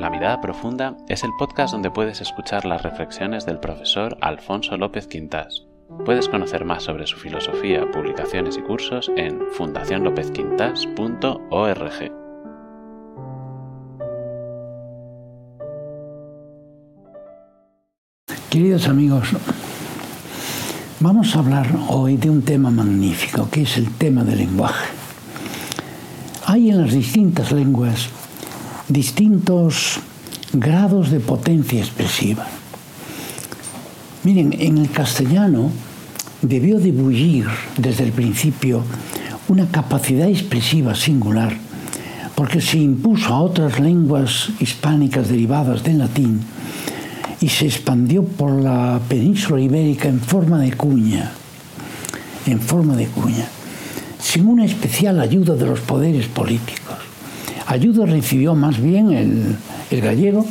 La Mirada Profunda es el podcast donde puedes escuchar las reflexiones del profesor Alfonso López Quintás. Puedes conocer más sobre su filosofía, publicaciones y cursos en fundacionlopezquintas.org. Queridos amigos, vamos a hablar hoy de un tema magnífico, que es el tema del lenguaje. Hay en las distintas lenguas distintos grados de potencia expresiva. Miren, en el castellano debió de bullir desde el principio una capacidad expresiva singular, porque se impuso a otras lenguas hispánicas derivadas del latín y se expandió por la península ibérica en forma de cuña, en forma de cuña, sin una especial ayuda de los poderes políticos. Ayuda recibió más bien el, gallego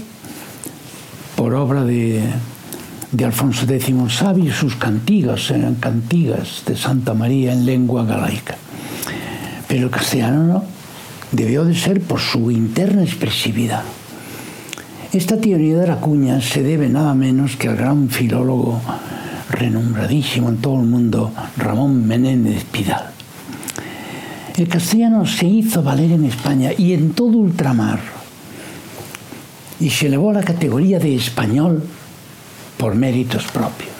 por obra de, Alfonso X Sabio y sus cantigas, eran cantigas de Santa María en lengua galaica. Pero el castellano no, debió de ser por su interna expresividad. Esta teoría de la cuña se debe nada menos que al gran filólogo renombradísimo en todo el mundo, Ramón Menéndez Pidal. El castellano se hizo valer en España y en todo ultramar y se elevó a la categoría de español por méritos propios.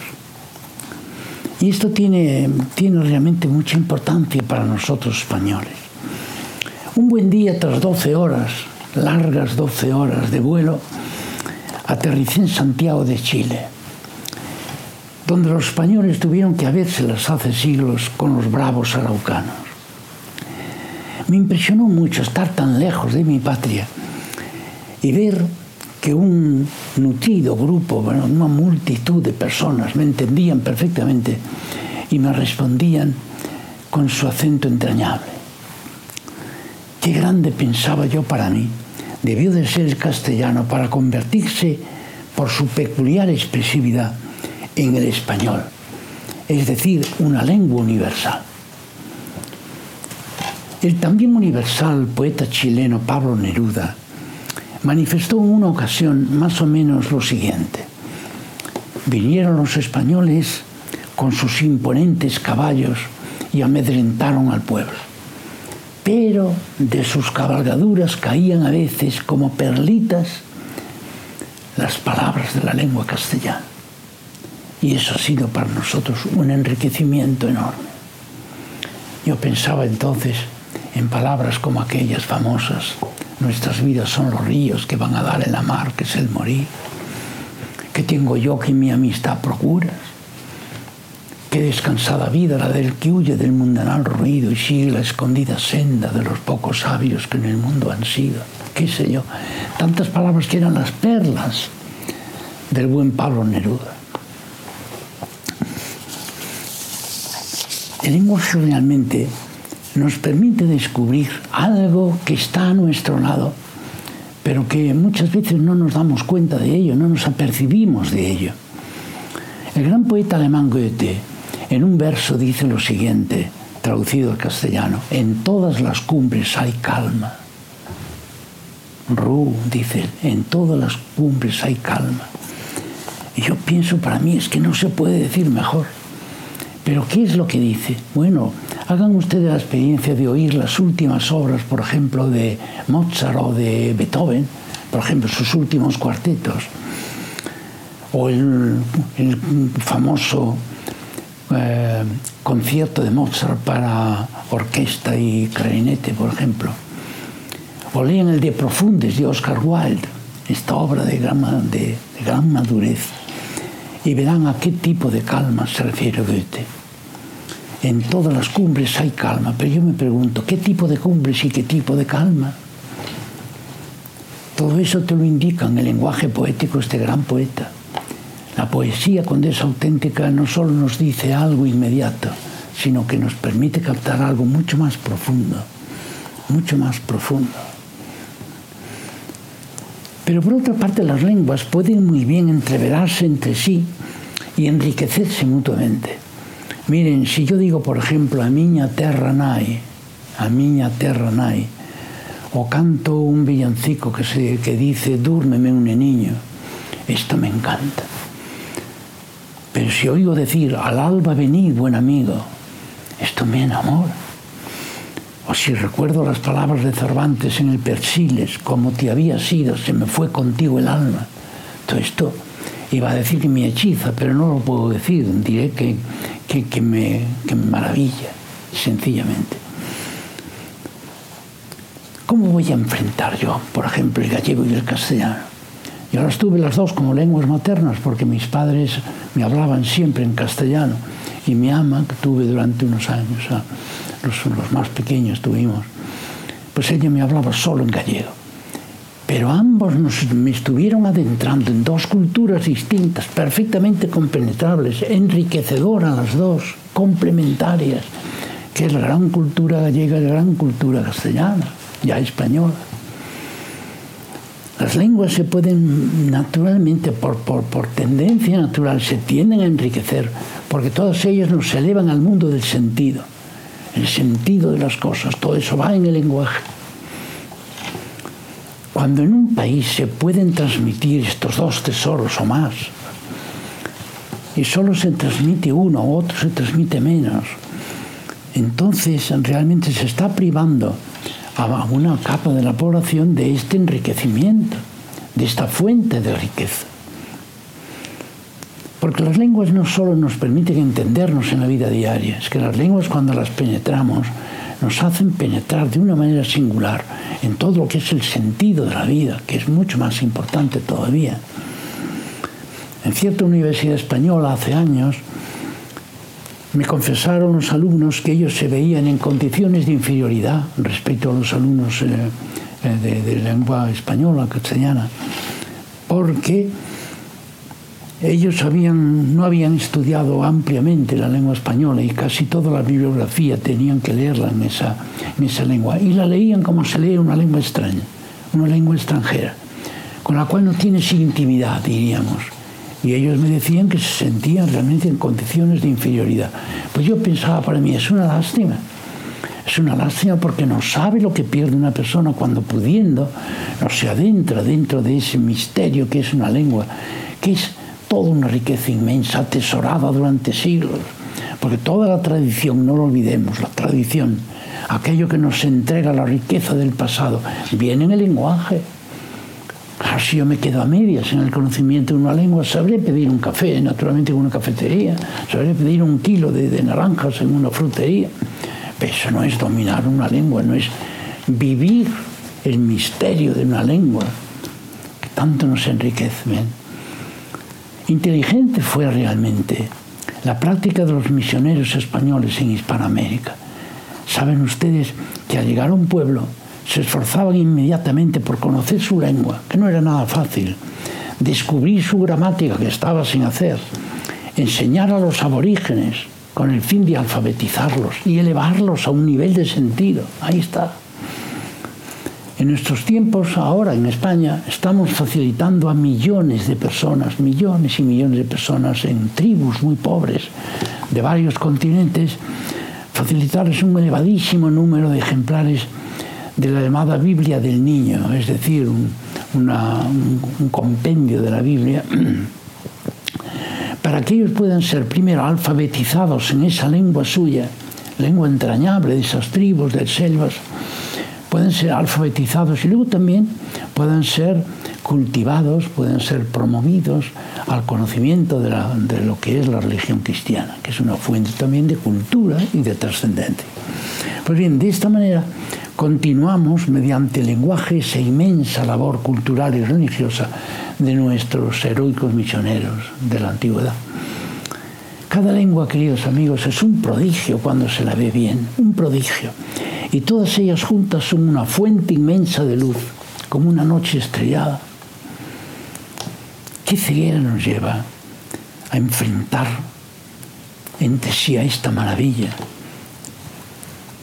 Y esto tiene, tiene realmente mucha importancia para nosotros españoles. Un buen día tras 12 horas, largas 12 horas de vuelo, aterricé en Santiago de Chile, donde los españoles tuvieron que habérselas hace siglos con los bravos araucanos. Me impresionó mucho estar tan lejos de mi patria y ver que un nutrido grupo, una multitud de personas me entendían perfectamente y me respondían con su acento entrañable. Qué grande pensaba yo para mí debió de ser el castellano para convertirse por su peculiar expresividad en el español, es decir, una lengua universal. El también universal poeta chileno Pablo Neruda manifestó en una ocasión más o menos lo siguiente. Vinieron los españoles con sus imponentes caballos y amedrentaron al pueblo pero de sus cabalgaduras caían a veces como perlitas las palabras de la lengua castellana. Y eso ha sido para nosotros un enriquecimiento enorme. Yo pensaba entonces en palabras como aquellas famosas, nuestras vidas son los ríos que van a dar en la mar, que es el morir. ¿Qué tengo yo que mi amistad procuras? Qué descansada vida la del que huye del mundanal ruido y sigue la escondida senda de los pocos sabios que en el mundo han sido. Qué sé yo. Tantas palabras que eran las perlas del buen Pablo Neruda. El lenguaje realmente nos permite descubrir algo que está a nuestro lado, pero que muchas veces no nos damos cuenta de ello, no nos apercibimos de ello. El gran poeta alemán Goethe en un verso dice lo siguiente, traducido al castellano, en todas las cumbres hay calma. Ru dice, en todas las cumbres hay calma. Y yo pienso, para mí es que no se puede decir mejor. Pero ¿qué es lo que dice? Bueno, hagan ustedes la experiencia de oír las últimas obras, por ejemplo, de Mozart o de Beethoven, por ejemplo, sus últimos cuartetos, o el, famoso eh, concierto de Mozart para orquesta y clarinete, por ejemplo. O leen el de Profundes de Oscar Wilde, esta obra de gran, de, de gran madurez, y verán a qué tipo de calma se refiere Goethe. En todas las cumbres hay calma, pero yo me pregunto, ¿qué tipo de cumbres y qué tipo de calma? Todo eso te lo indica en el lenguaje poético este gran poeta. La poesía cuando es auténtica no solo nos dice algo inmediato, sino que nos permite captar algo mucho más profundo, mucho más profundo. Pero por otra parte las lenguas pueden muy bien entreverarse entre sí y enriquecerse mutuamente. Miren, si yo digo, por ejemplo, a miña terra nai, a miña terra nai, o canto un villancico que, se, que dice, dúrmeme un niño. Esto me encanta. Pero si oigo decir, al alba venid, buen amigo, esto me enamora. O si recuerdo las palabras de Cervantes en el Persiles, como te había sido, se me fue contigo el alma. Todo esto iba a decir que hechiza, pero no lo puedo decir, diré que, que, me, que me maravilla, sencillamente. ¿Cómo voy a enfrentar yo, por ejemplo, el gallego y el castellano? Yo las tuve las dos como lenguas maternas porque mis padres me hablaban siempre en castellano y mi ama, que tuve durante unos años, los, los más pequeños tuvimos, pues ella me hablaba solo en gallego. Pero ambos nos, me estuvieron adentrando en dos culturas distintas, perfectamente compenetrables, enriquecedoras las dos, complementarias, que es la gran cultura gallega y la gran cultura castellana, ya española. Las lenguas se pueden naturalmente, por, por, tendencia natural, se tienden a enriquecer, porque todas ellas nos elevan al mundo del sentido, el sentido de las cosas, todo eso va en el lenguaje. Cuando en un país se pueden transmitir estos dos tesoros o más, y solo se transmite uno, otro se transmite menos, entonces realmente se está privando a una capa de la población de este enriquecimiento, de esta fuente de riqueza. Porque las lenguas no solo nos permiten entendernos en la vida diaria, es que las lenguas cuando las penetramos nos hacen penetrar de una manera singular en todo lo que es el sentido de la vida, que es mucho más importante todavía. En cierta universidad española hace años, me confesaron los alumnos que ellos se veían en condiciones de inferioridad respecto a los alumnos eh, eh, de, lengua española, castellana, porque ellos habían, no habían estudiado ampliamente la lengua española y casi toda la bibliografía tenían que leerla en esa, en esa lengua. Y la leían como se lee una lengua extraña, una lengua extranjera, con la cual no tienes intimidad, diríamos y ellos me decían que se sentían realmente en condiciones de inferioridad. Pues yo pensaba para mí, es una lástima. Es una lástima porque no sabe lo que pierde una persona cuando pudiendo no se adentra dentro de ese misterio que es una lengua, que es toda una riqueza inmensa, atesorada durante siglos. Porque toda la tradición, no lo olvidemos, la tradición, aquello que nos entrega la riqueza del pasado, viene en el lenguaje si yo me quedo a medias en el conocimiento de una lengua, sabré pedir un café, naturalmente en una cafetería, sabré pedir un kilo de, naranjas en una frutería. Pero eso no es dominar una lengua, no es vivir el misterio de una lengua que tanto nos enriquece. Inteligente fue realmente la práctica de los misioneros españoles en Hispanoamérica. Saben ustedes que al llegar a un pueblo se esforzaban inmediatamente por conocer su lengua, que no era nada fácil, descubrir su gramática que estaba sin hacer, enseñar a los aborígenes con el fin de alfabetizarlos y elevarlos a un nivel de sentido. Ahí está. En nuestros tiempos, ahora en España, estamos facilitando a millones de personas, millones y millones de personas en tribus muy pobres de varios continentes, facilitarles un elevadísimo número de ejemplares de la llamada Biblia del Niño, es decir, un, compendio de la Biblia, para que ellos puedan ser primero alfabetizados en esa lengua suya, lengua entrañable de esas tribus, de selvas, pueden ser alfabetizados y luego también puedan ser cultivados, pueden ser promovidos al conocimiento de, de, lo que es la religión cristiana, que es una fuente también de cultura y de trascendencia. Pues bien, de esta manera continuamos mediante el lenguaje esa inmensa labor cultural y religiosa de nuestros heroicos misioneros de la antigüedad. Cada lengua, queridos amigos, es un prodigio cuando se la ve bien, un prodigio. Y todas ellas juntas son una fuente inmensa de luz, como una noche estrellada. ¿Qué ceguera nos lleva a enfrentar entre sí a esta maravilla?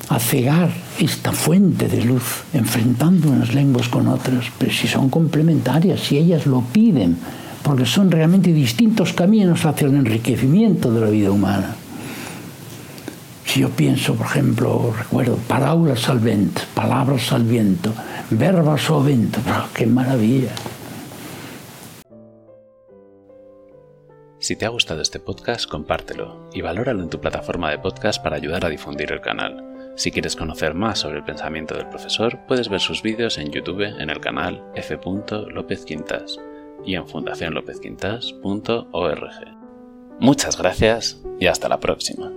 A cegar esta fuente de luz, enfrentando unas lenguas con otras, pero si son complementarias, si ellas lo piden, porque son realmente distintos caminos hacia el enriquecimiento de la vida humana. Si yo pienso, por ejemplo, recuerdo, palabras al viento, palabras al viento, verbas al viento, ¡qué maravilla! Si te ha gustado este podcast, compártelo y valóralo en tu plataforma de podcast para ayudar a difundir el canal. Si quieres conocer más sobre el pensamiento del profesor, puedes ver sus vídeos en YouTube en el canal F. Quintas y en fundacionlopezquintas.org. Muchas gracias y hasta la próxima.